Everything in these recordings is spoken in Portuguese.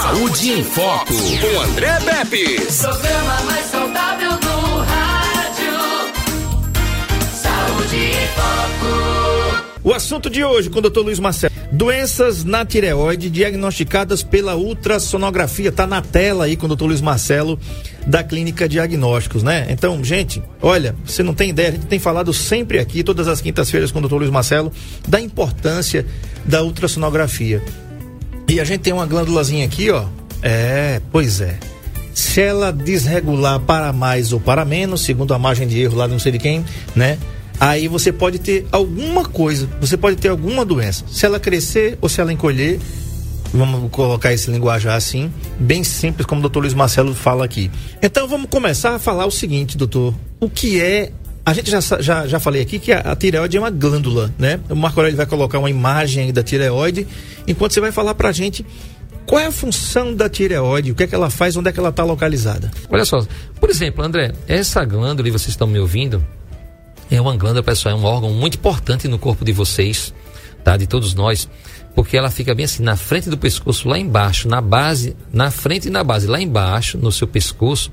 Saúde em Foco, com André Pepe. Programa mais saudável do rádio. Saúde em Foco. O assunto de hoje com o Dr. Luiz Marcelo. Doenças na tireoide diagnosticadas pela ultrassonografia. Tá na tela aí com o Dr. Luiz Marcelo da Clínica Diagnósticos, né? Então, gente, olha, você não tem ideia, a gente tem falado sempre aqui, todas as quintas-feiras com o Dr. Luiz Marcelo, da importância da ultrassonografia. E a gente tem uma glândulazinha aqui, ó. É, pois é. Se ela desregular para mais ou para menos, segundo a margem de erro lá de não sei de quem, né? Aí você pode ter alguma coisa, você pode ter alguma doença. Se ela crescer ou se ela encolher, vamos colocar esse linguajar assim, bem simples, como o doutor Luiz Marcelo fala aqui. Então vamos começar a falar o seguinte, doutor. O que é a gente já, já, já falei aqui que a, a tireoide é uma glândula, né? O Marco Aurélio vai colocar uma imagem da tireoide, enquanto você vai falar pra gente qual é a função da tireoide, o que é que ela faz, onde é que ela está localizada. Olha só, por exemplo, André, essa glândula, e vocês estão me ouvindo, é uma glândula, pessoal, é um órgão muito importante no corpo de vocês, tá? De todos nós, porque ela fica bem assim, na frente do pescoço, lá embaixo, na base, na frente e na base, lá embaixo, no seu pescoço.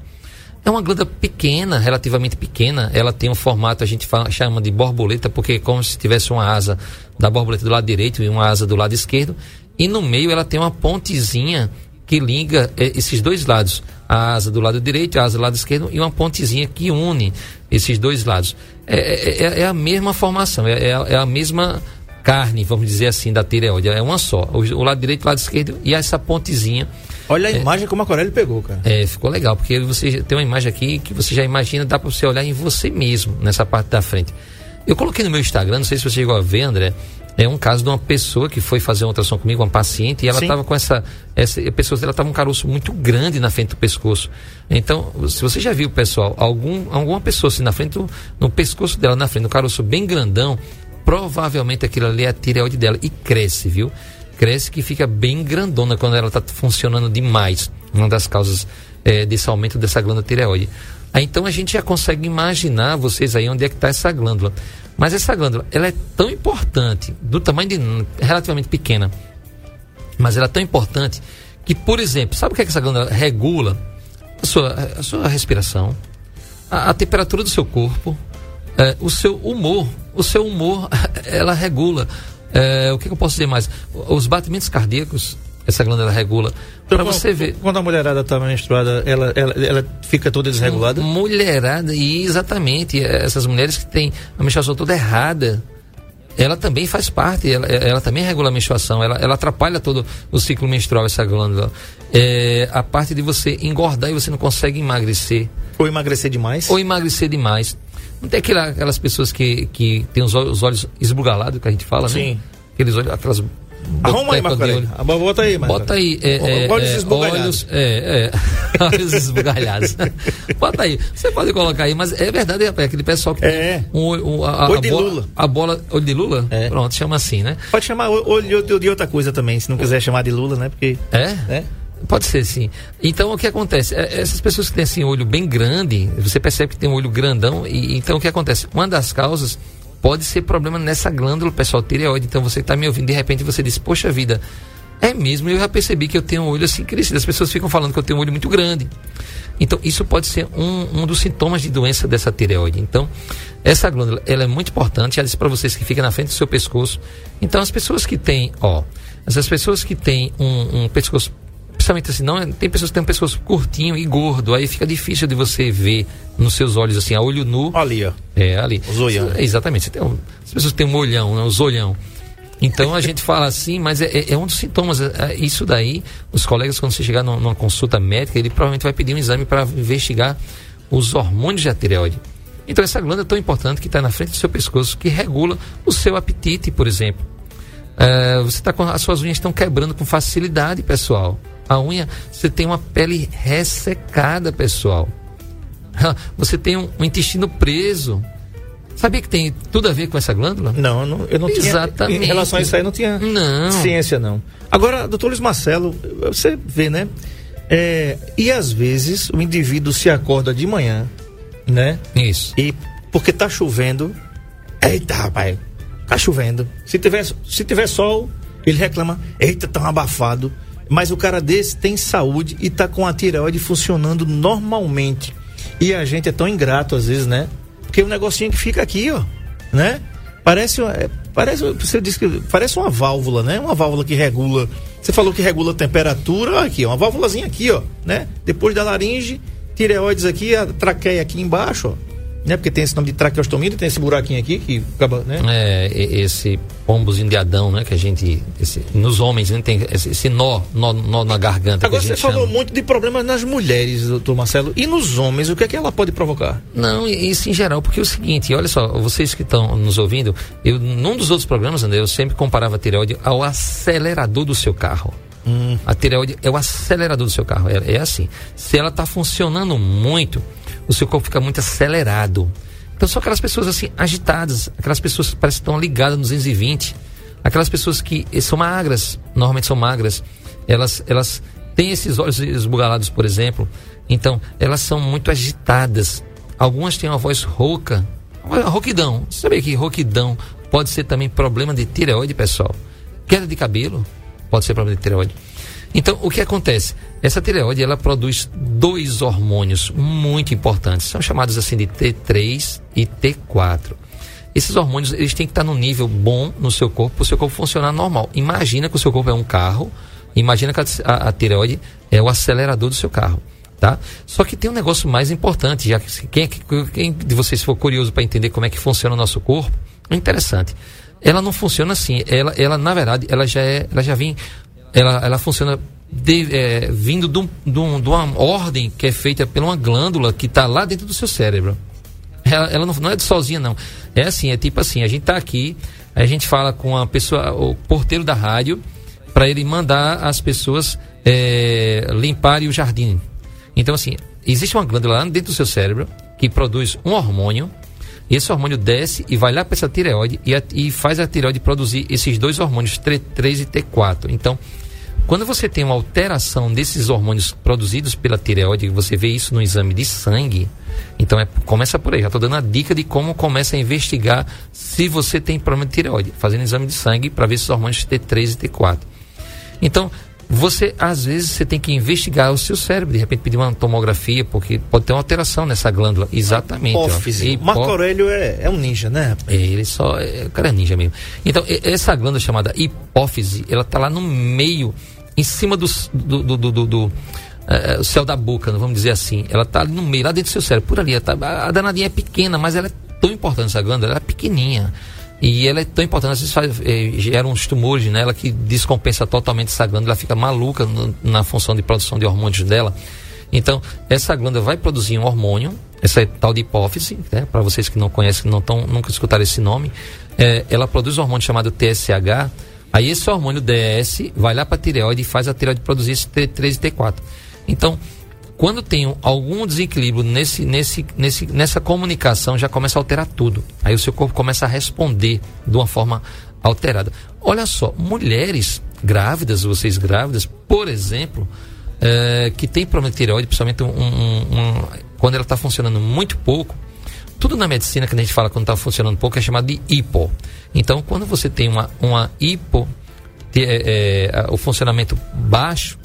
É uma glândula pequena, relativamente pequena. Ela tem um formato, a gente fala, chama de borboleta, porque é como se tivesse uma asa da borboleta do lado direito e uma asa do lado esquerdo. E no meio ela tem uma pontezinha que liga eh, esses dois lados. A asa do lado direito, a asa do lado esquerdo e uma pontezinha que une esses dois lados. É, é, é a mesma formação, é, é, a mesma carne, vamos dizer assim, da tireoide. É uma só. O, o lado direito, o lado esquerdo e essa pontezinha. Olha a imagem como a Corelli pegou, cara. É, ficou legal, porque você tem uma imagem aqui que você já imagina, dá para você olhar em você mesmo, nessa parte da frente. Eu coloquei no meu Instagram, não sei se você chegou a ver, André, é um caso de uma pessoa que foi fazer uma ultrassom comigo, uma paciente, e ela estava com essa, essa a pessoa ela estava um caroço muito grande na frente do pescoço. Então, se você já viu, pessoal, algum, alguma pessoa assim na frente do, no pescoço dela, na frente, um caroço bem grandão, provavelmente aquilo ali é a tireoide dela e cresce, viu? Cresce que fica bem grandona quando ela está funcionando demais. Uma das causas é, desse aumento dessa glândula tireoide. Então a gente já consegue imaginar vocês aí onde é que está essa glândula. Mas essa glândula, ela é tão importante, do tamanho de relativamente pequena, mas ela é tão importante que, por exemplo, sabe o que, é que essa glândula regula? A sua, a sua respiração, a, a temperatura do seu corpo, é, o seu humor. O seu humor, ela regula. É, o que, que, eu posso dizer mais? Os batimentos cardíacos, essa glândula regula. Para você ver. Quando a mulherada está menstruada, ela, ela, ela fica toda desregulada? Mulherada, e exatamente. Essas mulheres que têm a menstruação toda errada, ela também faz parte, ela, ela também regula a menstruação, ela, ela atrapalha todo o ciclo menstrual, essa glândula. É, a parte de você engordar e você não consegue emagrecer. Ou emagrecer demais. Ou emagrecer demais. Não tem aquela, aquelas pessoas que, que têm os olhos, os olhos esbugalhados, que a gente fala, Sim. né? Aqueles olhos, aquelas Arruma aí, Marco Bota aí, Marco Bota aí. É, é, olhos é, esbugalhados. É, é, olhos esbugalhados. Bota aí. Você pode colocar aí, mas é verdade, é aquele pessoal que é. tem um, um, a, olho a de bola, Lula. A bola. Olho de Lula? É. Pronto, chama assim, né? Pode chamar olho de outra coisa também, se não quiser chamar de Lula, né? Porque. É? É. Pode ser, sim. Então, o que acontece? Essas pessoas que têm assim, olho bem grande, você percebe que tem um olho grandão, e então o que acontece? Uma das causas pode ser problema nessa glândula, pessoal, tireoide. Então, você está me ouvindo, de repente você diz, poxa vida, é mesmo, eu já percebi que eu tenho um olho assim crescido. As pessoas ficam falando que eu tenho um olho muito grande. Então, isso pode ser um, um dos sintomas de doença dessa tireoide. Então, essa glândula, ela é muito importante. Já disse para vocês que fica na frente do seu pescoço. Então, as pessoas que têm, ó, essas pessoas que têm um, um pescoço principalmente assim, não, tem pessoas que têm um pescoço curtinho e gordo, aí fica difícil de você ver nos seus olhos assim, a olho nu. Ali, ó. É, ali. Os olhão. Exatamente. Você tem um, as pessoas têm um olhão, né, os olhão. Então a gente fala assim, mas é, é um dos sintomas. É, isso daí, os colegas, quando você chegar numa, numa consulta médica, ele provavelmente vai pedir um exame para investigar os hormônios da tireoide. Então essa glândula é tão importante que está na frente do seu pescoço, que regula o seu apetite, por exemplo. É, você tá com as suas unhas estão quebrando com facilidade, pessoal. A unha, você tem uma pele ressecada, pessoal. Você tem um, um intestino preso. Sabia que tem tudo a ver com essa glândula? Não, eu não, eu não Exatamente. tinha. Em relação a isso aí, não tinha não. ciência, não. Agora, doutor Luiz Marcelo, você vê, né? É, e às vezes o indivíduo se acorda de manhã, né? Isso. E porque tá chovendo. Eita, rapaz, tá chovendo. Se tiver, se tiver sol, ele reclama, eita, tá um abafado. Mas o cara desse tem saúde e tá com a tireoide funcionando normalmente. E a gente é tão ingrato às vezes, né? Porque o um negocinho que fica aqui, ó, né? Parece, é, parece, você disse que parece uma válvula, né? Uma válvula que regula. Você falou que regula a temperatura, aqui, ó, uma válvulazinha aqui, ó, né? Depois da laringe, tireoides aqui, a traqueia aqui embaixo, ó né? Porque tem esse nome de traqueostomia, tem esse buraquinho aqui que acaba, né? É, esse pombozinho de Adão, né? Que a gente, esse, nos homens, né? tem esse, esse nó, nó, nó, na garganta. Agora você falou muito de problemas nas mulheres, doutor Marcelo. E nos homens, o que é que ela pode provocar? Não, isso em geral, porque é o seguinte, olha só, vocês que estão nos ouvindo, eu, num dos outros programas, André, eu sempre comparava a tireoide ao acelerador do seu carro. Hum. A tireoide é o acelerador do seu carro. É, é assim. Se ela está funcionando muito, o seu corpo fica muito acelerado. Então são aquelas pessoas assim agitadas, aquelas pessoas que parecem que estão ligadas nos 220, aquelas pessoas que são magras, normalmente são magras, elas elas têm esses olhos esbugalados, por exemplo. Então, elas são muito agitadas. Algumas têm uma voz rouca, rouquidão. Você sabia que rouquidão pode ser também problema de tireoide, pessoal? Queda de cabelo pode ser problema de tireoide. Então, o que acontece? Essa tireoide, ela produz dois hormônios muito importantes. São chamados assim de T3 e T4. Esses hormônios, eles têm que estar num nível bom no seu corpo, para o seu corpo funcionar normal. Imagina que o seu corpo é um carro, imagina que a, a, tireoide é o acelerador do seu carro. Tá? Só que tem um negócio mais importante, já que quem, quem de vocês for curioso para entender como é que funciona o nosso corpo, é interessante. Ela não funciona assim. Ela, ela na verdade, ela já é, ela já vem ela, ela funciona de, é, vindo de, um, de, um, de, uma ordem que é feita por uma glândula que está lá dentro do seu cérebro. Ela, ela não, não, é sozinha, não. É assim, é tipo assim, a gente está aqui, a gente fala com a pessoa, o porteiro da rádio, para ele mandar as pessoas é, limparem o jardim. Então, assim, existe uma glândula lá dentro do seu cérebro que produz um hormônio. Esse hormônio desce e vai lá para essa tireoide e, a, e, faz a tireoide produzir esses dois hormônios, T3 e T4. Então, quando você tem uma alteração desses hormônios produzidos pela tireoide, você vê isso no exame de sangue, então é, começa por aí. Já estou dando a dica de como começa a investigar se você tem problema de tireoide, fazendo exame de sangue para ver esses hormônios T3 e T4. Então, você às vezes você tem que investigar o seu cérebro, de repente pedir uma tomografia, porque pode ter uma alteração nessa glândula. Exatamente. Hipófise. Ó. Marco Aurélio é, é, um ninja, né? É, ele só. É, o cara é ninja mesmo. Então, essa glândula chamada hipófise, ela está lá no meio em cima do, do, do, do, do é, o céu da boca, vamos dizer assim. Ela está ali no meio, lá dentro do seu cérebro, por ali. Tá, a danadinha é pequena, mas ela é tão importante, essa glândula, ela é pequenininha. E ela é tão importante, às vezes faz, é, gera uns tumores nela que descompensa totalmente essa glândula, ela fica maluca no, na função de produção de hormônios dela. Então, essa glândula vai produzir um hormônio, essa é tal de hipófise, né? para vocês que não conhecem, não tão, nunca escutaram esse nome, é, ela produz um hormônio chamado TSH, Aí esse hormônio DS vai lá para a tireoide e faz a tireoide produzir esse T3 e T4. Então, quando tem algum desequilíbrio nesse, nesse, nesse, nessa comunicação, já começa a alterar tudo. Aí o seu corpo começa a responder de uma forma alterada. Olha só, mulheres grávidas, vocês grávidas, por exemplo, é, que tem problema de tireoide, principalmente um, um, um, quando ela está funcionando muito pouco, tudo na medicina que a gente fala quando está funcionando pouco é chamado de hipo. Então, quando você tem uma, uma hipo, é, é, o funcionamento baixo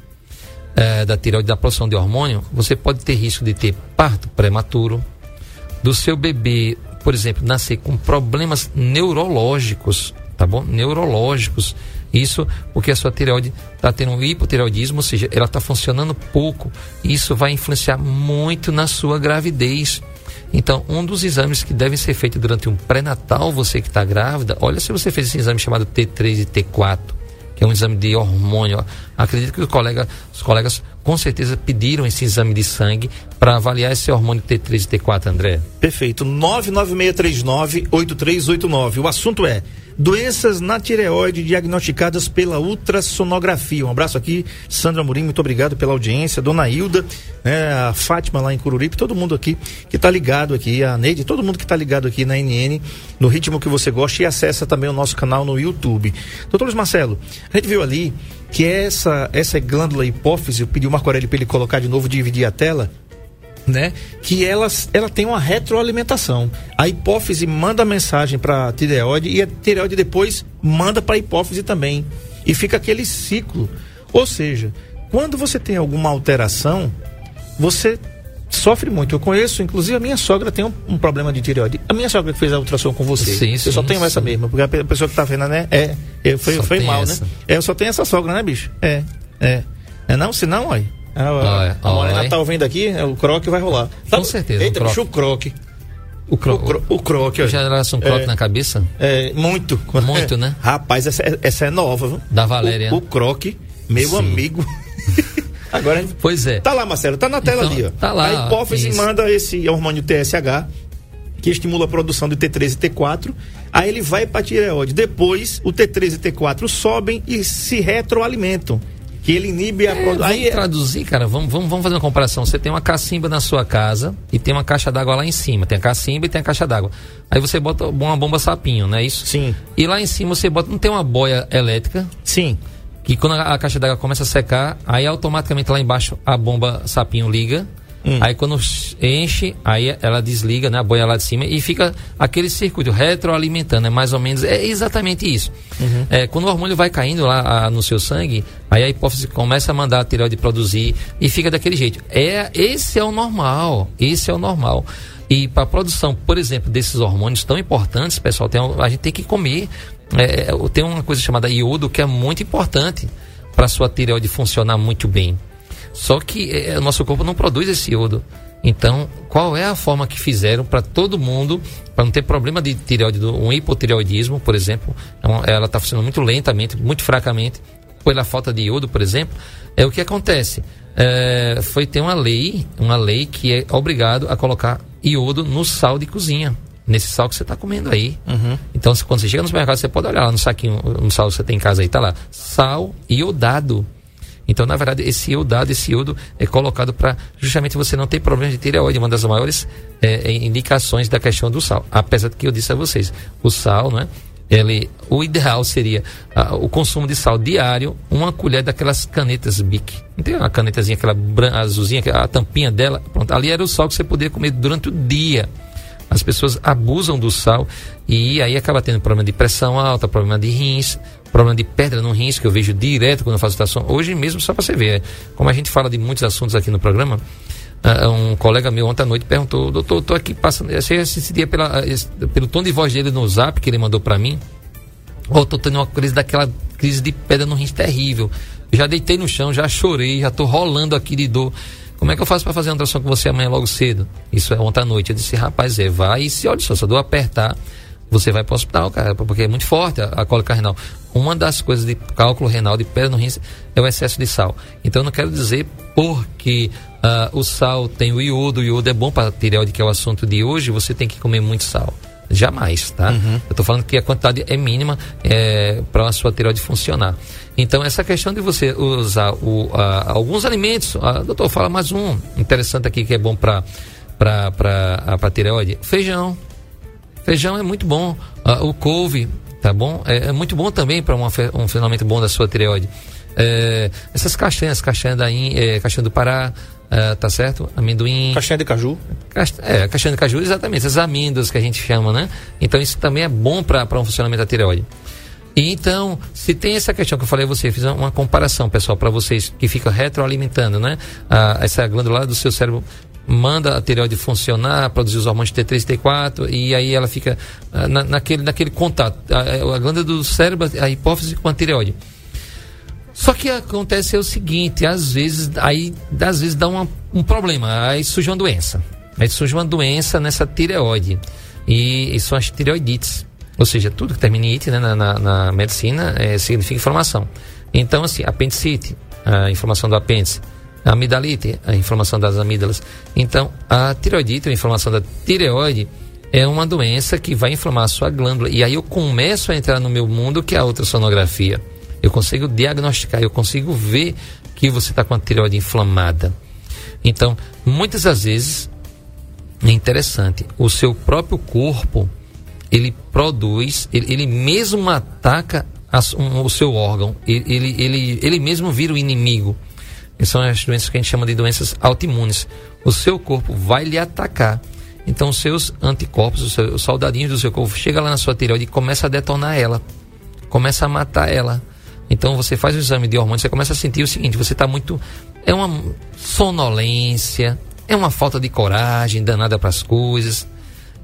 é, da tireoide, da produção de hormônio, você pode ter risco de ter parto prematuro, do seu bebê, por exemplo, nascer com problemas neurológicos, tá bom? Neurológicos. Isso porque a sua tireoide está tendo um hipotireoidismo, ou seja, ela está funcionando pouco. Isso vai influenciar muito na sua gravidez. Então, um dos exames que devem ser feitos durante um pré-natal, você que está grávida, olha se você fez esse exame chamado T3 e T4, é um exame de hormônio. Acredito que os colegas, os colegas com certeza pediram esse exame de sangue para avaliar esse hormônio T3 e T4, André. Perfeito. 99639-8389. O assunto é doenças na tireoide diagnosticadas pela ultrassonografia. Um abraço aqui, Sandra Murim, muito obrigado pela audiência, Dona Hilda, né, a Fátima lá em Cururipe, todo mundo aqui que está ligado aqui, a Neide, todo mundo que está ligado aqui na NN, no ritmo que você gosta e acessa também o nosso canal no YouTube. Doutor Luiz Marcelo, a gente viu ali que essa, essa glândula hipófise, eu pedi o Marco Aurélio para ele colocar de novo, dividir a tela, né? Que ela, ela tem uma retroalimentação. A hipófise manda mensagem para a tireoide e a tireoide depois manda para a hipófise também. E fica aquele ciclo. Ou seja, quando você tem alguma alteração, você sofre muito. Eu conheço, inclusive a minha sogra tem um, um problema de tireoide. A minha sogra que fez a ultrassom com você. Sim, eu sim, só tenho sim. essa mesma, porque a pe- a pessoa que tá vendo, né? É, é foi, Só foi mal, essa. né? É, eu só tenho essa sogra, né, bicho? É, é. É não? Se não, olha. A, Olha, a Morena olha. tá ouvindo aqui, é, o croque vai rolar. Com certeza, Eita, bicho, o croque. O, cro... O, cro, o croque, olha. geração croque É. na cabeça É, muito. Muito, né? Rapaz, essa, é- essa é nova, viu? da Valéria. O, o croque, meu Sim. amigo. Agora gente Pois é. Tá lá, Marcelo, tá na tela Então, ali, ó. tá lá, A hipófise isso. manda esse hormônio TSH, que estimula a produção de T3 e T4. Aí ele vai para tireoide. Depois, o T3 e T4 sobem e se retroalimentam. Que ele inibe a É, produção. vamos Aí é- traduzir, cara, vamos, vamos, vamos fazer uma comparação. Você tem uma cacimba na sua casa e tem uma caixa d'água lá em cima. Tem a cacimba e tem a caixa d'água. Aí você bota uma bomba sapinho, não é isso? Sim, E lá em cima você bota, não tem uma boia elétrica, sim. que quando a, a caixa d'água começa a secar, aí automaticamente lá embaixo a bomba sapinho liga. Hum. Aí quando enche, aí ela desliga, né, a boia lá de cima e fica aquele circuito retroalimentando, é mais ou menos, é exatamente isso. Uhum. É, quando o hormônio vai caindo lá ah, no seu sangue, aí a hipófise começa a mandar a tireoide produzir e fica daquele jeito. É, esse é o normal, esse é o normal. E para a produção, por exemplo, desses hormônios tão importantes, pessoal, tem, a gente tem que comer. É, é, tem uma coisa chamada iodo que é muito importante para a sua tireoide funcionar muito bem. Só que é, o nosso corpo não produz esse iodo. Então, qual é a forma que fizeram para todo mundo, para não ter problema de tireoide, um hipotireoidismo, por exemplo, é ela está funcionando muito lentamente, muito fracamente, pela falta de iodo, por exemplo, é o que acontece. É, foi ter uma lei, uma lei que é obrigado a colocar iodo no sal de cozinha, nesse sal que você está comendo aí. Então, se- quando você chega no supermercado, você pode olhar lá no saquinho, no sal que você tem em casa aí, tá lá, sal iodado. Então, na verdade, esse iodado, esse iodo é colocado para justamente você não ter problema de tireoide, uma das maiores eh, eh, indicações da questão do sal. Apesar de que eu disse a vocês, o sal, né? Ele, o ideal seria o consumo de sal diário, uma colher daquelas canetas Bic. Não tem uma canetazinha, aquela azulzinha, a tampinha dela, pronto, ali era o sal que você poderia comer durante o dia. As pessoas abusam do sal e aí acaba tendo problema de pressão alta, problema de rins, problema de pedra no rins, que eu vejo direto quando eu faço estação. Hoje mesmo, só para você ver, como a gente fala de muitos assuntos aqui no programa, ah, um colega meu ontem à noite perguntou, doutor, tô aqui passando, achei esse dia pela, esse- pelo tom de voz dele no zap que ele mandou para mim, Ó, tô tendo uma crise daquela crise de pedra no rins terrível. Já deitei no chão, já chorei, já tô rolando aqui de dor. Como é que eu faço para fazer uma ultrassom com você amanhã logo cedo? Isso é ontem à noite. Eu disse, rapaz, é, vai e se olha só, se a apertar, você vai para o hospital, cara, porque é muito forte a, a cólica renal. Uma das coisas de cálculo renal, de pedra no rins, é o excesso de sal. Então eu não quero dizer porque ah, o sal tem o iodo, o iodo é bom para tireoide, que é o assunto de hoje, você tem que comer muito sal. Jamais, tá? Eu tô falando que a quantidade é mínima é, para a sua tireoide funcionar. Então, essa questão de você usar o, a- alguns alimentos, ah, doutor, fala mais um interessante aqui que é bom para a tireoide: feijão. Feijão é muito bom. Ah, o couve, tá bom? É, é muito bom também para um funcionamento bom da sua tireoide. É, essas castanhas, castanha, da, é, castanha do Pará, ah, tá certo? Amendoim. Caixinha de caju. Cast- É, castanha de caju, exatamente, essas amêndoas que a gente chama, né? Então isso também é bom para um funcionamento da tireoide. E então, se tem essa questão que eu falei a você, fiz uma comparação, pessoal, para vocês que fica retroalimentando, né? Ah, essa glândula do seu cérebro manda a tireoide funcionar, produzir os hormônios T3 e T4, e aí ela fica ah, na- naquele, naquele contato. A, a glândula do cérebro, a hipófise com a tireoide. Só que acontece é o seguinte, às vezes, aí, às vezes dá uma- um problema, aí surge uma doença. Aí surge uma doença nessa tireoide. E, e são as tireoidites. Ou seja, tudo que termina em ite né, na, na- na medicina é, significa inflamação. Então, assim, apendicite, a inflamação do apêndice. A amidalite, a inflamação das amígdalas. Então, a tireoidite, a inflamação da tireoide, é uma doença que vai inflamar a sua glândula. E aí eu começo a entrar no meu mundo, que é a ultrassonografia. Eu consigo diagnosticar, eu consigo ver que você está com a tireoide inflamada. Então, muitas das vezes, é interessante, o seu próprio corpo, ele produz, ele, ele mesmo ataca um- o seu órgão, ele, ele, ele, ele mesmo vira o inimigo. São as doenças que a gente chama de doenças autoimunes. O seu corpo vai lhe atacar. Então, os seus anticorpos, os, seus, os soldadinhos do seu corpo, chega lá na sua tireoide e começa a detonar ela. Começa a matar ela. Então você faz o exame de hormônio, você começa a sentir o seguinte: você está muito. É uma sonolência, é uma falta de coragem danada para as coisas.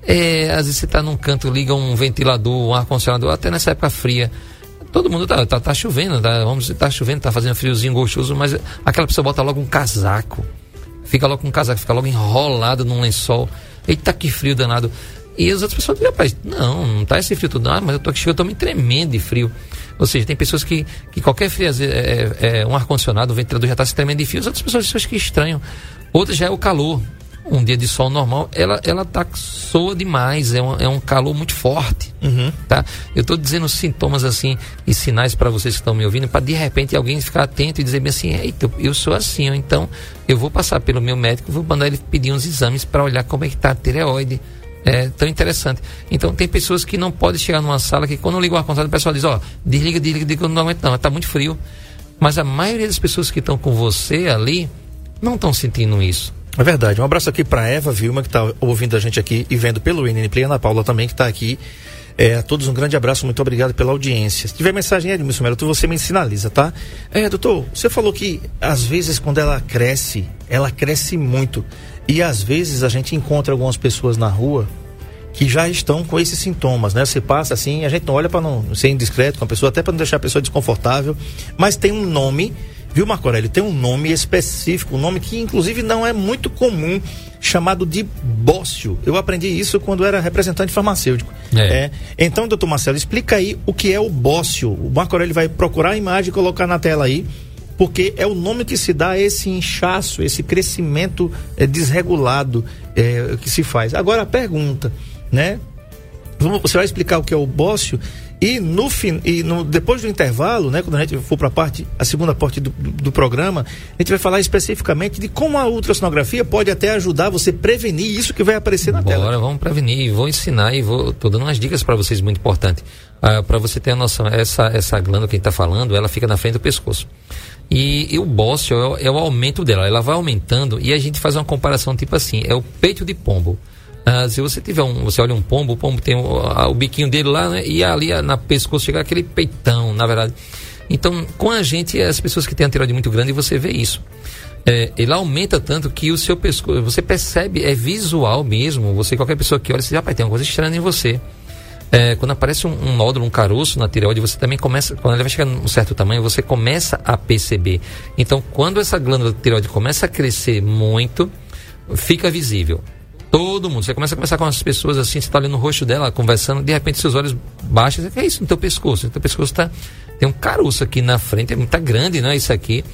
É, às vezes você está num canto, liga um ventilador, um ar-condicionado, até nessa época fria. Todo mundo tá, tá, tá chovendo, tá, vamos tá chovendo, tá fazendo friozinho gostoso, mas aquela pessoa bota logo um casaco. Fica logo com um casaco, fica logo enrolado num lençol. Eita, que frio danado. E as outras pessoas dizem, rapaz, não, não tá esse frio tudo, ah, mas eu tô aqui, eu tô me tremendo de frio. Ou seja, tem pessoas que, que qualquer frio, é, é, é um ar-condicionado, o ventilador já está se tremendo de frio, as outras pessoas, pessoas que estranham. Outras já é o calor. Um dia de sol normal, ela, ela tá soa demais, é um, é um calor muito forte. Uhum. Tá? Eu estou dizendo sintomas assim e sinais para vocês que estão me ouvindo, para de repente alguém ficar atento e dizer bem assim: Eita, eu sou assim, então eu vou passar pelo meu médico, vou mandar ele pedir uns exames para olhar como é que está a tireoide é tão interessante. Então tem pessoas que não podem chegar numa sala que quando liga o ar-condicionado o pessoal diz, ó, desliga, desliga, desliga, eu não aguento não, está muito frio. Mas a maioria das pessoas que estão com você ali não estão sentindo isso. É verdade. Um abraço aqui para Eva Vilma, que está ouvindo a gente aqui e vendo pelo INN Play, Ana Paula também, que está aqui. É, a todos um grande abraço, muito obrigado pela audiência. Se tiver mensagem, Edmilson Melo, você me sinaliza, tá? É, doutor, você falou que às vezes quando ela cresce, ela cresce muito. E às vezes a gente encontra algumas pessoas na rua que já estão com esses sintomas, né? Você passa assim, a gente não olha para não ser indiscreto com a pessoa, até para não deixar a pessoa desconfortável, mas tem um nome, viu, Marco Aurélio? Tem um nome específico, um nome que inclusive não é muito comum, chamado de bócio. Eu aprendi isso quando era representante farmacêutico. É. É. Então, doutor Marcelo, explica aí o que é o bócio. O Marco Aurélio vai procurar a imagem e colocar na tela aí porque é o nome que se dá a esse inchaço, esse crescimento é, desregulado é, que se faz. Agora a pergunta, né? Você vai explicar o que é o bócio e no fim e no, depois do intervalo, né, quando a gente for para a parte, a segunda parte do, do, programa, a gente vai falar especificamente de como a ultrassonografia pode até ajudar você a prevenir isso que vai aparecer na Bora, tela. Agora vamos prevenir, vou ensinar e vou tô dando umas dicas para vocês muito importantes. Ah, para você ter a noção, essa essa glândula que a gente está falando, ela fica na frente do pescoço. E, e o bócio é é o, aumento dela. Ela vai aumentando e a gente faz uma comparação tipo assim: é o peito de pombo. Ah, se você tiver um, você olha um pombo, o pombo tem o, a, o biquinho dele lá, né? E ali na pescoço chega aquele peitão, na verdade. Então, com a gente, as pessoas que têm a tireoide muito grande, você vê isso. É, ele aumenta tanto que o seu pescoço, você percebe, é visual mesmo. Você, qualquer pessoa que olha, você já vai ter uma coisa estranha em você é, quando aparece um, um, nódulo, um caroço na tireoide, você também começa, quando ele vai chegar num certo tamanho, você começa a perceber. Então, quando essa glândula tireoide começa a crescer muito, fica visível. Todo mundo. Você começa a conversar com as pessoas assim, você está ali no rosto dela, conversando, de repente seus olhos baixam, você, é isso no teu pescoço? No teu pescoço tá, tem um caroço aqui na frente, é muito grande, não é isso aqui.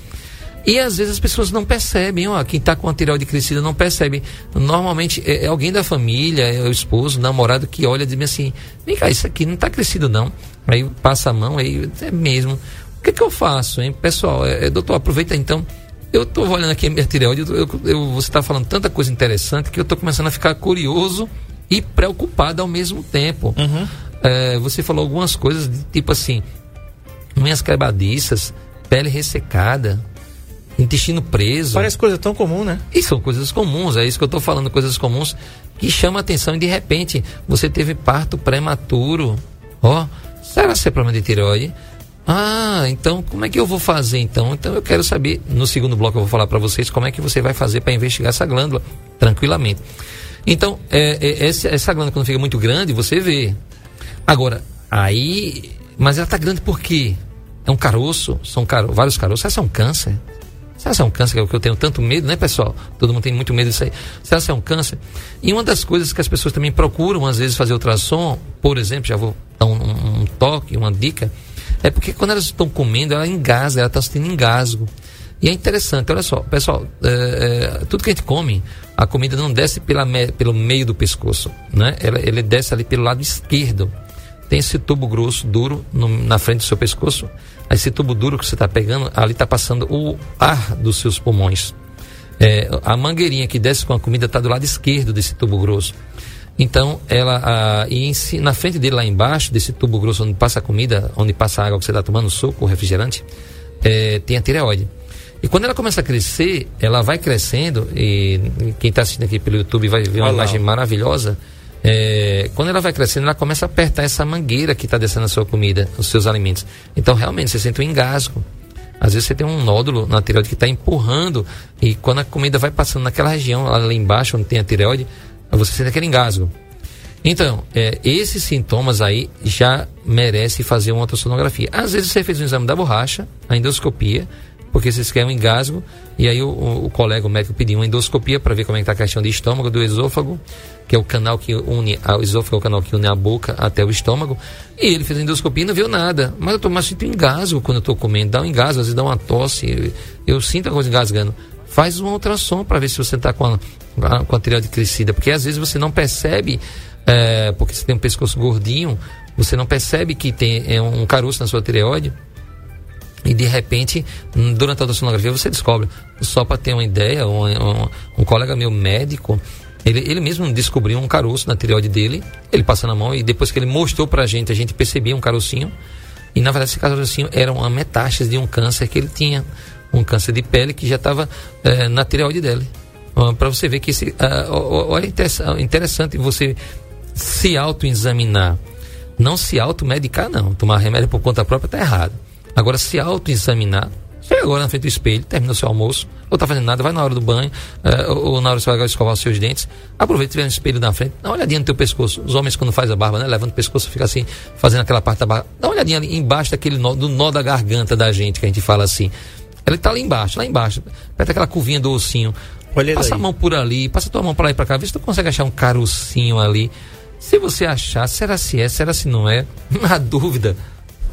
E às vezes as pessoas não percebem, ó, quem está com a tireoide crescida não percebe. Normalmente é, é, alguém da família, é o esposo, o namorado que olha e diz assim: vem cá, isso aqui não está crescido não. Aí passa a mão, aí é mesmo. O que, que eu faço, hein? Pessoal, é, é doutor, aproveita então. Eu estou olhando aqui a minha tireoide, eu, eu, eu, você está falando tanta coisa interessante que eu estou começando a ficar curioso e preocupado ao mesmo tempo. Uhum. É, você falou algumas coisas, tipo assim, unhas quebradiças, pele ressecada, intestino preso. Parece coisa tão comum, né? E são coisas comuns, é isso que eu estou falando, coisas comuns que chamam a atenção e de repente você teve parto prematuro. Ó, oh, será ser problema de tireoide? Ah, então como é que eu vou fazer então? Então eu quero saber, no segundo bloco eu vou falar para vocês como é que você vai fazer para investigar essa glândula tranquilamente. Então, é, é, essa, essa glândula quando fica muito grande, você vê. Agora, aí. Mas ela está grande por quê? É um caroço, são caro, vários caroços. Essa é um câncer. Será que é um câncer, que é o que eu tenho tanto medo, né, pessoal? Todo mundo tem muito medo disso aí. Será que é um câncer? E uma das coisas que as pessoas também procuram, às vezes, fazer ultrassom, por exemplo, já vou dar um, um, toque, uma dica, é porque quando elas estão comendo, ela engasga, ela está sentindo engasgo. E é interessante, olha só, pessoal, é, é, tudo que a gente come, a comida não desce pela pelo meio do pescoço, né? Ela, ele desce ali pelo lado esquerdo. Tem esse tubo grosso, duro, no, na frente do seu pescoço esse tubo duro que você está pegando, ali está passando o ar dos seus pulmões. É, a mangueirinha que desce com a comida está do lado esquerdo desse tubo grosso. Então, ela, a, e em, na frente dele, lá embaixo, desse tubo grosso onde passa a comida, onde passa a água que você está tomando, suco, refrigerante, é, tem a tireoide. E quando ela começa a crescer, ela vai crescendo, e quem está assistindo aqui pelo YouTube vai ver uma Olá. imagem maravilhosa. É, quando ela vai crescendo, ela começa a apertar essa mangueira que está descendo a sua comida, os seus alimentos. Então, realmente, você sente um engasgo. Às vezes você tem um nódulo na tireoide que está empurrando e quando a comida vai passando naquela região, lá embaixo, onde tem a tireoide, você sente aquele engasgo. Então, é, esses sintomas aí já merece fazer uma ultrassonografia. Às vezes você fez um exame da borracha, a endoscopia, porque vocês querem um engasgo, e aí o, o, o colega, o médico, pediu uma endoscopia para ver como é que está a questão do estômago, do esôfago, que é o canal que une, o esôfago é o canal que une a boca até o estômago, e ele fez a endoscopia e não viu nada. Mas eu tô, mas sinto engasgo quando eu estou comendo, dá um engasgo, às vezes dá uma tosse, eu, eu sinto a coisa engasgando. Faz um ultrassom para ver se você está com a, com a tireoide crescida, porque às vezes você não percebe, é, porque você tem um pescoço gordinho, você não percebe que tem é, um caroço na sua tireoide, e de repente, hum, durante a ultrassonografia, você descobre. Só para ter uma ideia, um, um, um, colega meu médico, ele, ele mesmo descobriu um caroço na tireoide dele, ele passa na mão e depois que ele mostrou para a gente, a gente percebia um carocinho. E na verdade esse carocinho era uma metástase de um câncer que ele tinha, um câncer de pele que já estava é, na tireoide dele. para você ver que esse, uh, olha interessante você se auto-examinar, não se auto-medicar não, tomar remédio por conta própria está errado. Agora, se autoexaminar, chega agora na frente do espelho, termina o seu almoço, ou tá fazendo nada, vai na hora do banho, uh, ou na hora que você vai escovar os seus dentes, aproveita e tiver um espelho na frente, dá uma olhadinha no teu pescoço. Os homens, quando faz a barba, né, levanta o pescoço, fica assim, fazendo aquela parte da barba. Dá uma olhadinha ali embaixo daquele nó, do nó da garganta da gente, que a gente fala assim. Ele tá lá embaixo, lá embaixo. Aperta aquela curvinha do ossinho. Olha passa daí. a mão por ali, passa a tua mão para lá e para cá, vê se tu consegue achar um carocinho ali. Se você achar, será se é, será se não é? Na dúvida,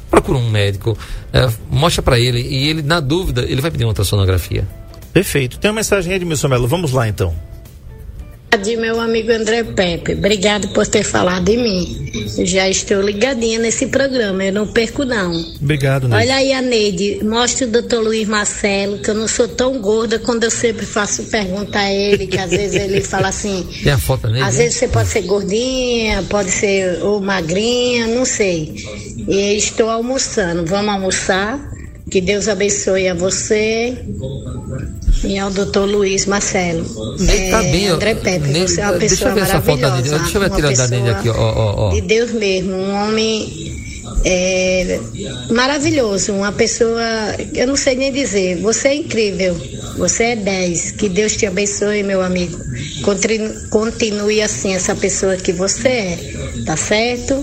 procura um médico, é, mostra para ele e ele, na dúvida, ele vai pedir uma ultrassonografia. Perfeito. Tem uma mensagem aí de Milson Melo. Vamos lá então. De meu amigo André Pepe, obrigado por ter falado de mim. Já estou ligadinha nesse programa, eu não perco não. Obrigado, Neide. Olha aí a Neide, mostra o doutor Luiz Marcelo, que eu não sou tão gorda quando eu sempre faço pergunta a ele, que às vezes ele fala assim. Tem a foto nele? Às né? vezes você pode ser gordinha, pode ser ou magrinha, não sei. E estou almoçando, vamos almoçar? Que Deus abençoe a você e ao doutor Luiz Marcelo. É, tá bem, André Pepe, você é uma pessoa maravilhosa. Deixa eu ver a tirada dele aqui, ó, ó, ó. De Deus mesmo, um homem é, maravilhoso, uma pessoa, eu não sei nem dizer, você é incrível, você é 10, que Deus te abençoe, meu amigo. Continue, continue assim, essa pessoa que você é, tá certo?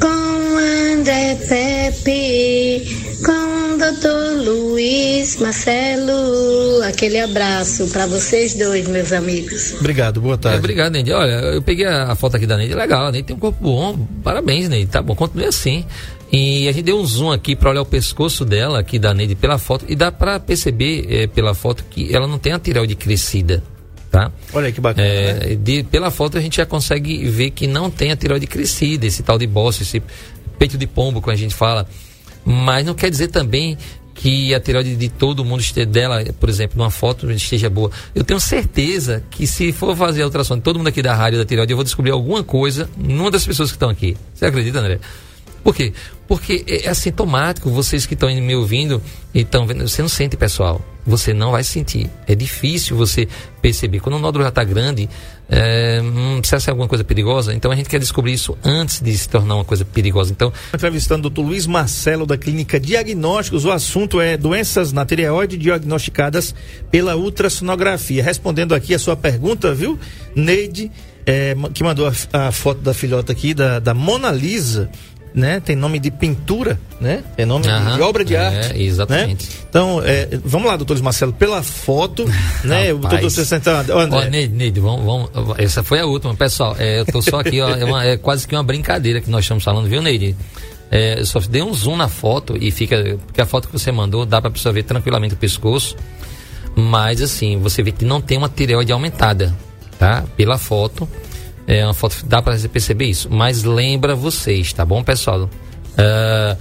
Com André Pepe, com doutor Luiz Marcelo. Aquele abraço para vocês dois, meus amigos. Obrigado, boa tarde. É, obrigado, Neide. Olha, eu peguei a foto aqui da Neide, legal. A Neide tem um corpo bom. Parabéns, Neide. Tá bom, continue assim. E a gente deu um zoom aqui para olhar o pescoço dela, aqui da Neide, pela foto. E dá para perceber é, pela foto que ela não tem a tireoide crescida. Tá? Olha que bacana. É, né? de, pela foto a gente já consegue ver que não tem a tireoide crescida, esse tal de bosta, esse peito de pombo, como a gente fala. Mas não quer dizer também que a tireoide de todo mundo dela, por exemplo, numa foto esteja boa. Eu tenho certeza que se for fazer a ultrassom de todo mundo aqui da rádio da tireoide, eu vou descobrir alguma coisa numa das pessoas que estão aqui. Você acredita, André? Por quê? Porque é, é assintomático, vocês que estão me ouvindo e estão vendo, você não sente, pessoal. Você não vai sentir. É difícil você perceber. Quando o nódulo já está grande, é, hum, precisa ser alguma coisa perigosa, então a gente quer descobrir isso antes de se tornar uma coisa perigosa. Então, entrevistando o Dr. Luiz Marcelo da Clínica Diagnósticos, o assunto é doenças na tireoide diagnosticadas pela ultrassonografia. Respondendo aqui a sua pergunta, viu, Neide, é, que mandou a, a, foto da filhota aqui, da, da Mona Lisa né? Tem nome de pintura, né? É nome de obra de é, arte. Exatamente. Né? Então, é, vamos lá, doutor Marcelo, pela foto, né? o doutor 60 Ó, Neide, Neide, vamos, vamos, essa foi a última, pessoal. É, eu tô só aqui, ó, é, uma, é, quase que uma brincadeira que nós estamos falando, viu, Neide? É, eu só dei um zoom na foto e fica. Porque a foto que você mandou dá para pessoa ver tranquilamente o pescoço. Mas assim, você vê que não tem uma tireoide aumentada, tá? Pela foto. É uma foto, dá para perceber isso. Mas lembra vocês, tá bom, pessoal? Uh,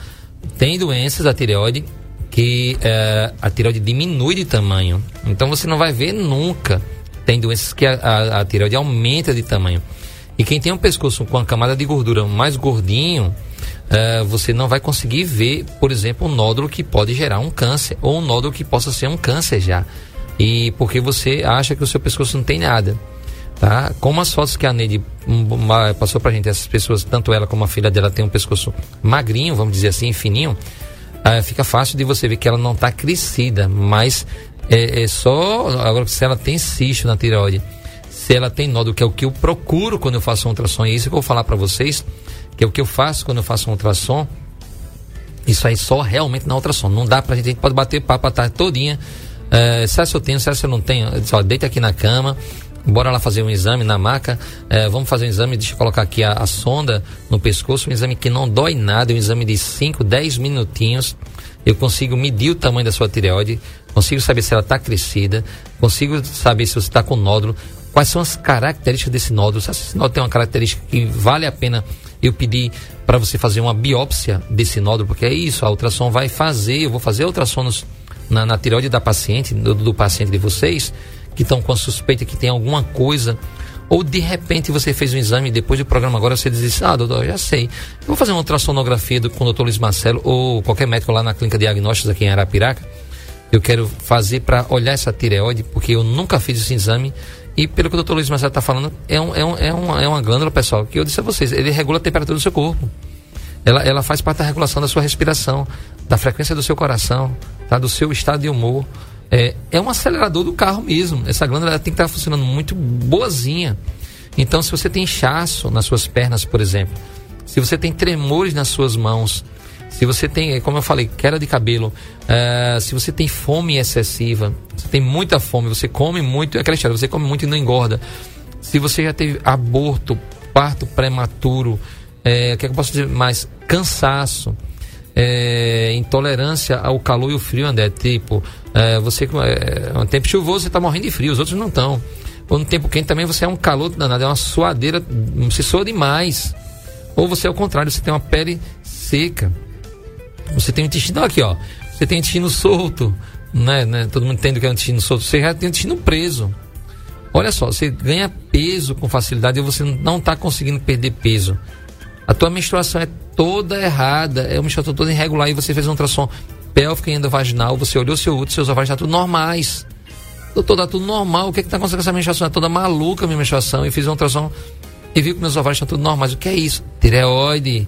tem doenças da tireoide que uh, a tireoide diminui de tamanho. Então você não vai ver nunca. Tem doenças que a, a, a tireoide aumenta de tamanho. E quem tem um pescoço com a camada de gordura mais gordinho, uh, você não vai conseguir ver, por exemplo, um nódulo que pode gerar um câncer, ou um nódulo que possa ser um câncer já. E porque você acha que o seu pescoço não tem nada. Tá? Como as fotos que a Neide passou pra gente, essas pessoas, tanto ela como a filha dela tem um pescoço magrinho, vamos dizer assim, fininho, uh, fica fácil de você ver que ela não está crescida, mas é, é, só agora se ela tem cisto na tireoide, se ela tem nódulo, que é o que eu procuro quando eu faço um ultrassom, e isso eu vou falar para vocês, que é o que eu faço quando eu faço um ultrassom, isso aí só realmente na ultrassom. Não dá pra gente, a gente pode bater papo a tarde todinha. É, se eu tenho, se eu não tenho, só deita aqui na cama, bora lá fazer um exame na maca, é, vamos fazer um exame, deixa eu colocar aqui a, a, sonda no pescoço, um exame que não dói nada, um exame de 5, 10 minutinhos, eu consigo medir o tamanho da sua tireoide, consigo saber se ela está crescida, consigo saber se você está com nódulo, quais são as características desse nódulo, se esse nódulo tem uma característica que vale a pena eu pedir para você fazer uma biópsia desse nódulo, porque é isso, a ultrassom vai fazer, eu vou fazer ultrassom na, na tireoide da paciente, do, do paciente de vocês, que estão com a suspeita que tem alguma coisa, ou de repente você fez um exame depois do programa agora você diz, ah, doutor, já sei, eu vou fazer uma ultrassonografia do, com o doutor Luiz Marcelo ou qualquer médico lá na clínica de diagnósticos aqui em Arapiraca, eu quero fazer para olhar essa tireoide, porque eu nunca fiz esse exame, e pelo que o doutor Luiz Marcelo está falando, é, um, é, um, é, uma, é uma glândula, pessoal, que eu disse a vocês, ele regula a temperatura do seu corpo. Ela, ela faz parte da regulação da sua respiração, da frequência do seu coração, tá? do seu estado de humor é, é um acelerador do carro mesmo. Essa glândula tem que estar funcionando muito boazinha. Então, se você tem inchaço nas suas pernas, por exemplo, se você tem tremores nas suas mãos, se você tem, como eu falei, queda de cabelo, uh, se você tem fome excessiva, você tem muita fome, você come muito, é aquela história, você come muito e não engorda. Se você já teve aborto, parto prematuro, é, o que, é que eu posso dizer mais? Cansaço, é, intolerância ao calor e o frio, André. Tipo, é, você é um tempo chuvoso, você está morrendo de frio, os outros não estão. Ou no tempo quente também você é um calor danado, é uma suadeira, você soa demais. Ou você é o contrário, você tem uma pele seca. Você tem o intestino aqui, ó. Você tem o intestino solto, né, né? Todo mundo entende que é um intestino solto. Você já tem o intestino preso. Olha só, você ganha peso com facilidade e você não está conseguindo perder peso. A tua menstruação é toda errada, é uma menstruação toda irregular e você fez um ultrassom pélvica e endovaginal, você olhou seu útero, seus ovários, está tudo normais. Doutor, está tudo normal. O que é está acontecendo com essa menstruação? É toda maluca a minha menstruação. E fiz um ultrassom e vi que meus ovários estão tudo normais. O que é isso? Tireoide.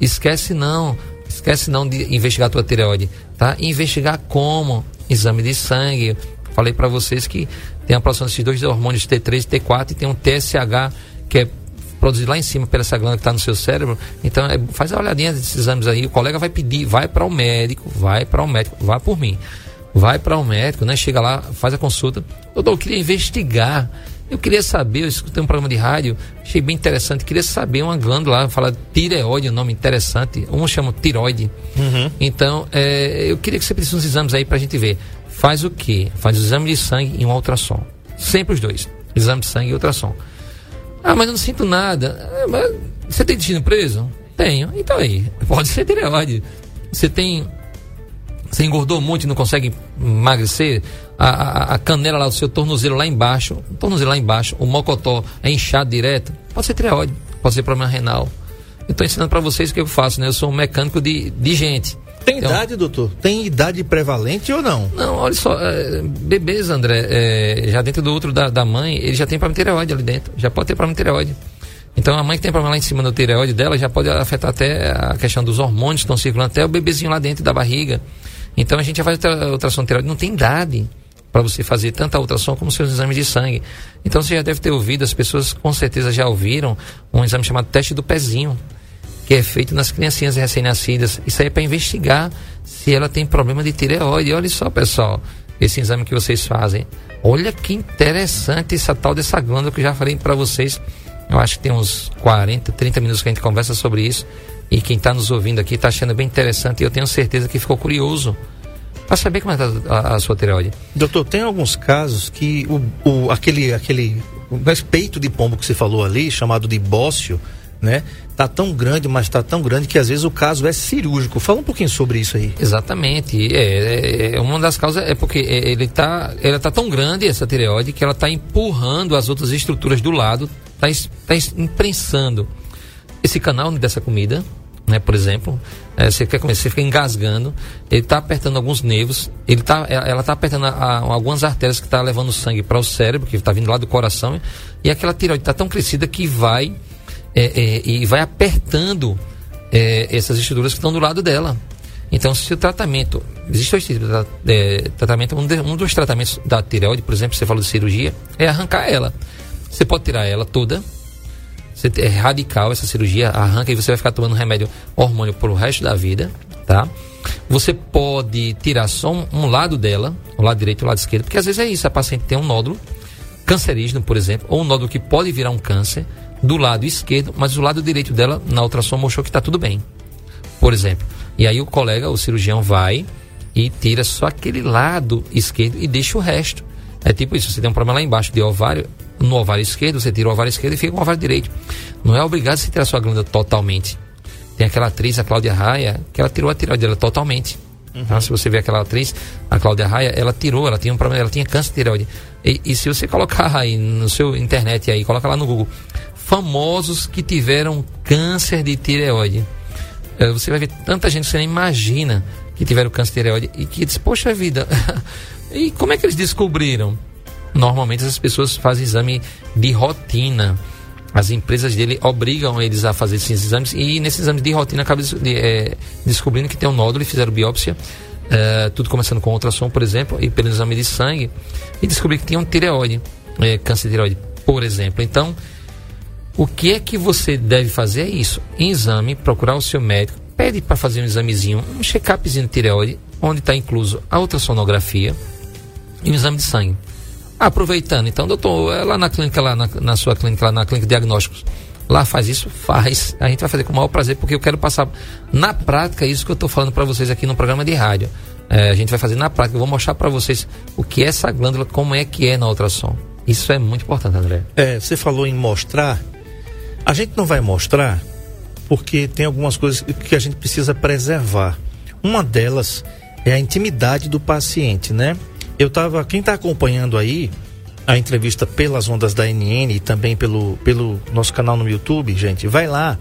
Esquece não. Esquece não de investigar a tua tireoide, tá? investigar como? Exame de sangue. Falei para vocês que tem a produção desses dois hormônios T3 e T4 e tem um TSH que é produzido lá em cima pela essa glândula que está no seu cérebro. Então, é, faz a olhadinha desses exames aí. O colega vai pedir, vai para o médico, vai para o médico, vai por mim. Vai para o médico, né? Chega lá, faz a consulta. Doutor, eu queria investigar. Eu queria saber, eu escutei um programa de rádio, achei bem interessante. Queria saber uma glândula, fala tireoide, um nome interessante. Um chama tiroide. Uhum. Então, é, eu queria que você pedisse uns exames aí para a gente ver. Faz o quê? Faz o exame de sangue e um ultrassom. Sempre os dois. Exame de sangue e ultrassom. Ah, mas eu não sinto nada. Ah, mas você tem intestino preso? Tenho. Então aí, pode ser tireoide. Você tem. Você engordou muito e não consegue emagrecer? A, a, a canela lá, o seu tornozelo lá embaixo, o tornozelo lá embaixo, o mocotó é inchado direto? Pode ser tireoide, pode ser problema renal. Eu estou ensinando para vocês o que eu faço, né? Eu sou um mecânico de, de gente. Tem então, idade, doutor? Tem idade prevalente ou não? Não, olha só, é, bebês, André, é, já dentro do útero da, da mãe, ele já tem problema tireoide ali dentro. Já pode ter problema tireoide. Então a mãe que tem problema lá em cima do tireoide dela já pode afetar até a questão dos hormônios que estão circulando, até o bebezinho lá dentro da barriga. Então a gente já faz a ultrassom tireoide, não tem idade para você fazer tanto a ultrassom como seus exames de sangue. Então você já deve ter ouvido, as pessoas com certeza já ouviram um exame chamado teste do pezinho que é feito nas criancinhas recém-nascidas. Isso aí é para investigar se ela tem problema de tireoide. Olha só, pessoal, esse exame que vocês fazem. Olha que interessante essa tal dessa glândula que eu já falei para vocês. Eu acho que tem uns 40, 30 minutos que a gente conversa sobre isso. E quem está nos ouvindo aqui está achando bem interessante. E eu tenho certeza que ficou curioso para saber como é tá a, a, sua tireoide. Doutor, tem alguns casos que o, o aquele, aquele o peito de pombo que você falou ali, chamado de bócio, né? Tá tão grande, mas tá tão grande que às vezes o caso é cirúrgico. Fala um pouquinho sobre isso aí. Exatamente. É, é, é uma das causas é porque é, ele tá, ela tá tão grande essa tireoide que ela tá empurrando as outras estruturas do lado, tá, tá imprensando esse canal dessa comida né, por exemplo, é, você quer comer, você fica engasgando, ele está apertando alguns nervos, ele tá, é, ela está apertando a, a, algumas artérias que está levando sangue para o cérebro, que está vindo lá do coração, e aquela tireoide está tão crescida que vai é, é, e vai apertando é, essas estruturas que estão do lado dela. Então, se o tratamento, existe dois tipos de é, tratamento, um, de, um, dos tratamentos da tireoide, por exemplo, você falou de cirurgia, é arrancar ela. Você pode tirar ela toda, você, é radical essa cirurgia, arranca e você vai ficar tomando remédio hormônio pelo resto da vida, tá? Você pode tirar só um, um lado dela, o lado direito e o lado esquerdo, porque às vezes é isso, a paciente tem um nódulo cancerígeno, por exemplo, ou um nódulo que pode virar um câncer do lado esquerdo, mas o lado direito dela na ultrassom mostrou que está tudo bem, por exemplo. E aí o colega, o cirurgião, vai e tira só aquele lado esquerdo e deixa o resto. É tipo isso, você tem um problema lá embaixo de ovário, no ovário esquerdo, você tira o ovário esquerdo e fica com o ovário direito. Não é obrigado você tirar sua glândula totalmente. Tem aquela atriz, a Cláudia Raia, que ela tirou a tireoide dela totalmente. Uhum. Então, se você vê aquela atriz, a Cláudia Raia, ela tirou, ela tinha um problema, ela tinha câncer de tireoide. E, e se você colocar aí no seu internet aí, coloca lá no Google, famosos que tiveram câncer de tireoide. É, você vai ver tanta gente que você nem imagina que tiveram câncer de tireoide e que diz, poxa vida, e como é que eles descobriram? Normalmente essas pessoas fazem exame de rotina. As empresas dele obrigam eles a fazer esses exames e nesses exames de rotina acabam de, é, descobrindo que tem um nódulo e fizeram biópsia. É, tudo começando com ultrassom, por exemplo, e pelo exame de sangue, e descobri que tinha um tireoide, é, câncer de tireoide, por exemplo. Então, o que é que você deve fazer é isso: em exame, procurar o seu médico, pede para fazer um examezinho, um check-upzinho de tireoide, onde está incluso a ultrassonografia e um exame de sangue. Aproveitando, então, doutor, é lá na clínica, lá na, na sua clínica, lá na clínica de diagnósticos, lá faz isso? Faz. A gente vai fazer com o maior prazer, porque eu quero passar na prática isso que eu estou falando para vocês aqui no programa de rádio. É, a gente vai fazer na prática, eu vou mostrar para vocês o que é essa glândula, como é que é na ultrassom. Isso é muito importante, André. É, você falou em mostrar. A gente não vai mostrar porque tem algumas coisas que a gente precisa preservar. Uma delas é a intimidade do paciente, né? Eu tava, quem está acompanhando aí a entrevista pelas ondas da NN e também pelo, pelo nosso canal no YouTube, gente, vai lá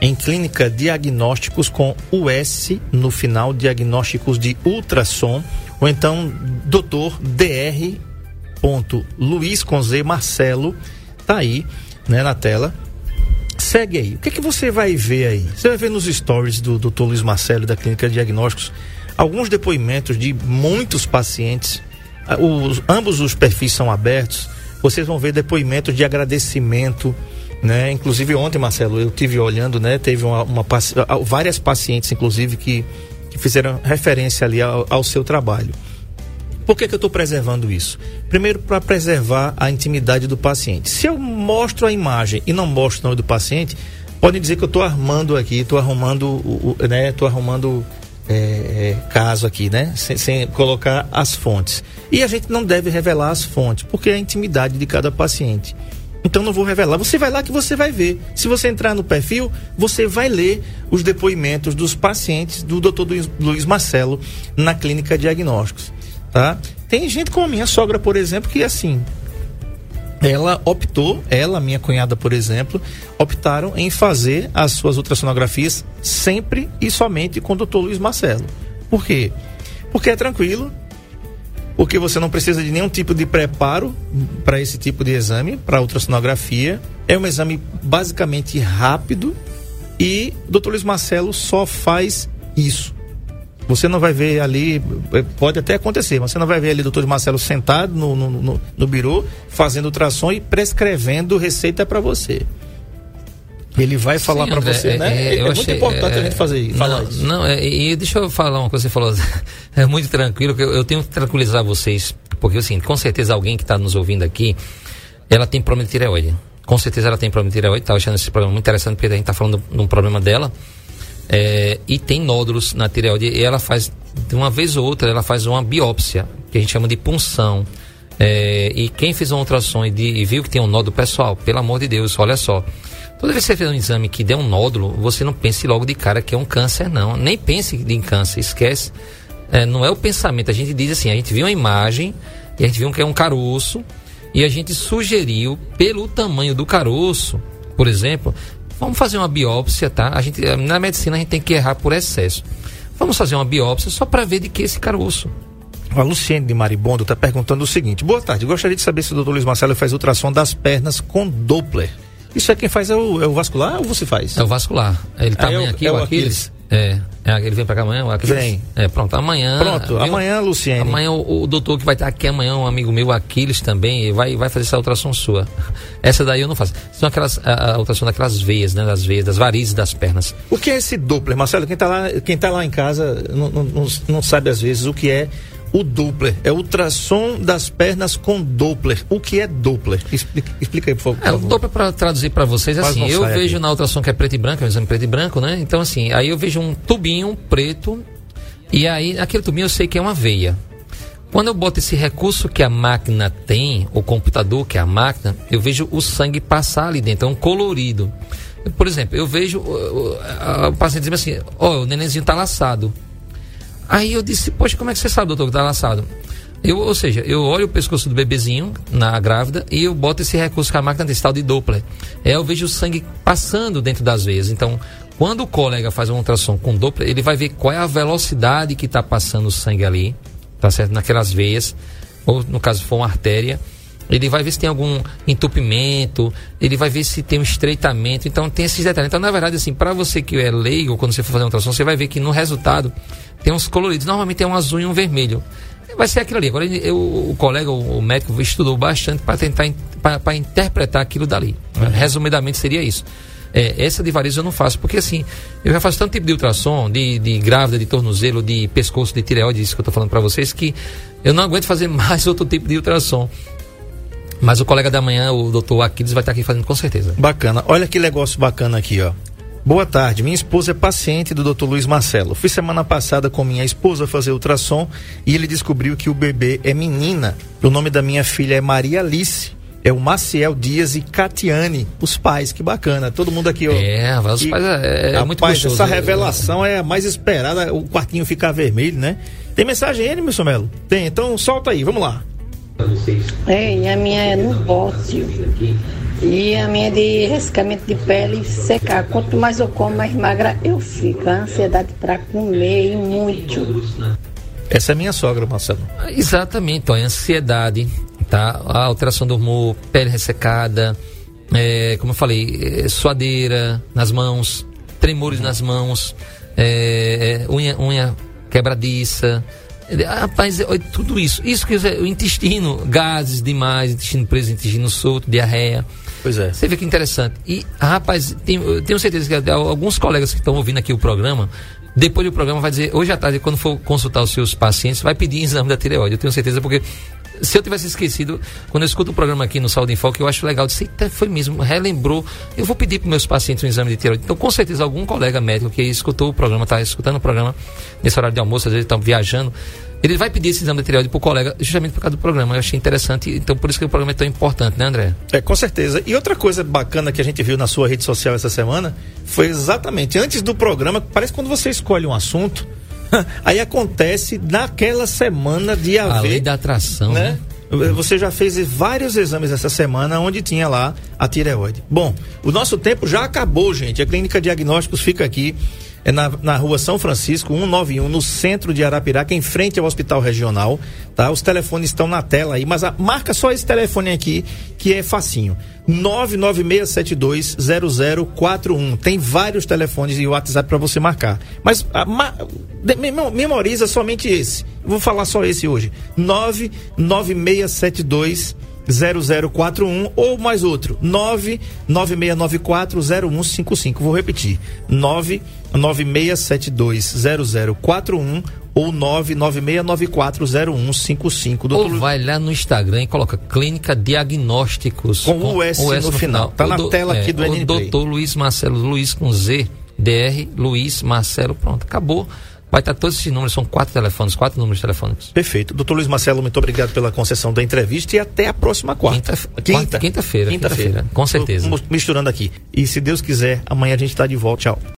em Clínica Diagnósticos com US no final, diagnósticos de ultrassom, ou então doutor DR. Luiz com Z Marcelo, tá aí, né, na tela. Segue aí. O que é que você vai ver aí? Você vai ver nos stories do Dr. Luiz Marcelo da Clínica Diagnósticos alguns depoimentos de muitos pacientes. Ah, os, ambos os perfis são abertos. Vocês vão ver depoimentos de agradecimento, né? Inclusive ontem, Marcelo, eu tive olhando, né? Teve uma, uma ah, várias pacientes, inclusive, que, que fizeram referência ali ao, ao seu trabalho. Por que, que eu estou preservando isso? Primeiro, para preservar a intimidade do paciente. Se eu mostro a imagem e não mostro o nome do paciente, podem dizer que eu estou armando aqui, estou arrumando, né? Estou arrumando é, é, caso aqui, né? Sem, sem, colocar as fontes. E a gente não deve revelar as fontes, porque é a intimidade de cada paciente. Então não vou revelar. Você vai lá que você vai ver. Se você entrar no perfil, você vai ler os depoimentos dos pacientes do Dr. Luiz Marcelo na clínica diagnósticos, tá? Tem gente como a minha sogra, por exemplo, que assim, ela optou, ela, minha cunhada, por exemplo, optaram em fazer as suas ultrassonografias sempre e somente com o doutor Luiz Marcelo. Por quê? Porque é tranquilo, porque você não precisa de nenhum tipo de preparo para esse tipo de exame, para ultrassonografia. É um exame basicamente rápido e o doutor Luiz Marcelo só faz isso. Você não vai ver ali, é, pode até acontecer, mas você não vai ver ali o doutor Marcelo sentado no, no, no, no birô, fazendo ultrassom e prescrevendo receita para você. Ele vai falar para você, é, né? É, é muito achei, importante é, a gente fazer isso. Não, isso. não é, e deixa eu falar uma coisa que você falou. É muito tranquilo, que eu, eu tenho que tranquilizar vocês, porque assim, com certeza alguém que está nos ouvindo aqui, ela tem problema de tireoide. Com certeza ela tem problema de tireoide, tá achando esse programa muito interessante, porque a gente está falando de um problema dela. É, e tem nódulos na tireoide e ela faz, de uma vez ou outra, ela faz uma biópsia, que a gente chama de punção. É, e quem fez uma ultrassom e, de, e, viu que tem um nódulo, pessoal, pelo amor de Deus, olha só. Toda vez que você fez um exame que der um nódulo, você não pense logo de cara que é um câncer, não. Nem pense em câncer, esquece. É, não é o pensamento. A gente diz assim, a gente viu uma imagem e a gente viu que é um caroço e a gente sugeriu, pelo tamanho do caroço, por exemplo, vamos fazer uma biópsia, tá? A gente, na medicina a gente tem que errar por excesso. Vamos fazer uma biópsia só para ver de que esse caroço. A Luciene de Maribondo está perguntando o seguinte: Boa tarde, gostaria de saber se o doutor Luiz Marcelo faz ultrassom das pernas com Doppler. Isso é quem faz é o, é o vascular ou você faz? É o vascular. Ele tá é, aqui, é o Aquiles. Aquiles. É, é, ele vem pra cá amanhã? O Aquiles? Vem. É, pronto, amanhã. Pronto, viu? amanhã, Luciene. Amanhã o, o, doutor que vai estar aqui amanhã, um amigo meu, Aquiles também, vai, vai fazer essa ultrassom sua. Essa daí eu não faço. São aquelas, a, a ultrassom daquelas veias, né? Das veias, das varizes das pernas. O que é esse Doppler, Marcelo? Quem tá lá, quem tá lá em casa não, não, não sabe às vezes o que é o Doppler. É ultrassom das pernas com Doppler. O que é Doppler? Explica, explica aí, por favor. É, o Doppler, para traduzir para vocês, assim, eu vejo aqui. na ultrassom que é preto e branco, é um exame preto e branco, né? Então, assim, aí eu vejo um tubinho preto e aí, aquele tubinho eu sei que é uma veia. Quando eu boto esse recurso que a máquina tem, o computador que é a máquina, eu vejo o sangue passar ali dentro, é um colorido. Por exemplo, eu vejo o, o, o paciente dizendo assim, ó, oh, o nenenzinho tá laçado. Aí eu disse, poxa, como é que você sabe, doutor, que tá laçado? Eu, ou seja, eu olho o pescoço do bebezinho na grávida e eu boto esse recurso com a máquina distal de Doppler. É, eu vejo o sangue passando dentro das veias. Então, quando o colega faz uma ultrassom com Doppler, ele vai ver qual é a velocidade que está passando o sangue ali, tá certo? Naquelas veias, ou no caso for uma artéria. Ele vai ver se tem algum entupimento, ele vai ver se tem um estreitamento. Então, tem esses detalhes. Então, na verdade, assim, para você que é leigo, quando você for fazer uma ultrassom, você vai ver que no resultado tem uns coloridos. Normalmente tem um azul e um vermelho. Vai ser aquilo ali. Agora eu, o colega, o médico, estudou bastante para tentar para interpretar aquilo dali. Uhum. Resumidamente seria isso. É, essa de varizes eu não faço, porque assim, eu já faço tanto tipo de ultrassom, de, de grávida, de tornozelo, de pescoço, de tireoide, isso que eu estou falando para vocês, que eu não aguento fazer mais outro tipo de ultrassom. Mas o colega da manhã, o doutor Aquiles, vai estar aqui fazendo com certeza. Bacana. Olha que negócio bacana aqui, ó. Boa tarde, minha esposa é paciente do Dr. Luiz Marcelo. Fui semana passada com minha esposa fazer ultrassom e ele descobriu que o bebê é menina. O nome da minha filha é Maria Alice. É o Maciel Dias e Catiane, os pais, que bacana. Todo mundo aqui, ó. É, os pais é, é muito gostoso. Essa revelação é a mais esperada, o quartinho ficar vermelho, né? Tem mensagem aí, meu Melo? Tem, então solta aí, vamos lá. É, a minha é no bócio. E a minha é de ressecamento de pele secar. Quanto mais eu como, mais magra eu fico. A ansiedade para comer e muito. Essa é minha sogra, Marcelo. Exatamente, ó, a ansiedade, tá? A alteração do humor, pele ressecada, é, como eu falei, é, suadeira nas mãos, tremores nas mãos, é, é unha, unha quebradiça. Rapaz, tudo isso. Isso que o intestino, gases demais, intestino preso, intestino solto, diarreia. Pois é. Você vê que interessante. E, rapaz, tenho, tenho certeza que alguns colegas que estão ouvindo aqui o programa, depois do programa vai dizer, hoje à tarde, quando for consultar os seus pacientes, vai pedir exame da tireoide. Eu tenho certeza, porque se eu tivesse esquecido, quando eu escuto o programa aqui no Saúde em Foco, eu acho legal, disse, foi mesmo, relembrou, eu vou pedir para meus pacientes um exame de tireoide. Então, com certeza, algum colega médico que escutou o programa, está escutando o programa nesse horário de almoço, às vezes estão viajando, ele vai pedir esse exame de tireoide para o colega justamente por causa do programa. Eu achei interessante, então por isso que o programa é tão importante, né, André? É, com certeza. E outra coisa bacana que a gente viu na sua rede social essa semana foi exatamente antes do programa, parece quando você escolhe um assunto, aí acontece naquela semana de haver. A lei da atração, né? né? Você já fez vários exames essa semana onde tinha lá a tireoide. Bom, o nosso tempo já acabou, gente. A Clínica Diagnósticos fica aqui é na, na rua São Francisco, 191, no centro de Arapiraca, em frente ao Hospital Regional. Tá? Os telefones estão na tela aí, mas a, marca só esse telefone aqui, que é facinho. 996720041. Tem vários telefones e WhatsApp para você marcar. Mas a, ma, memoriza somente esse. vou falar só esse hoje. 99672 0041 ou mais outro 996940155. Vou repetir. 996720041 ou 996940155. Doutor... Ou vai lá no Instagram e coloca Clínica Diagnósticos com, com o S, no, no, final. Tá na do, tela aqui do é, O doutor Luiz Marcelo Luiz com Z, DR Luiz Marcelo, pronto, acabou. Vai estar todos esses números, são quatro telefones, quatro números telefônicos. Perfeito. Doutor Luiz Marcelo, muito obrigado pela concessão da entrevista e até a próxima quarta. Quinta. Quinta-feira. Quinta-feira. Quinta com certeza. Misturando aqui. E se Deus quiser, amanhã a gente está de volta. Tchau.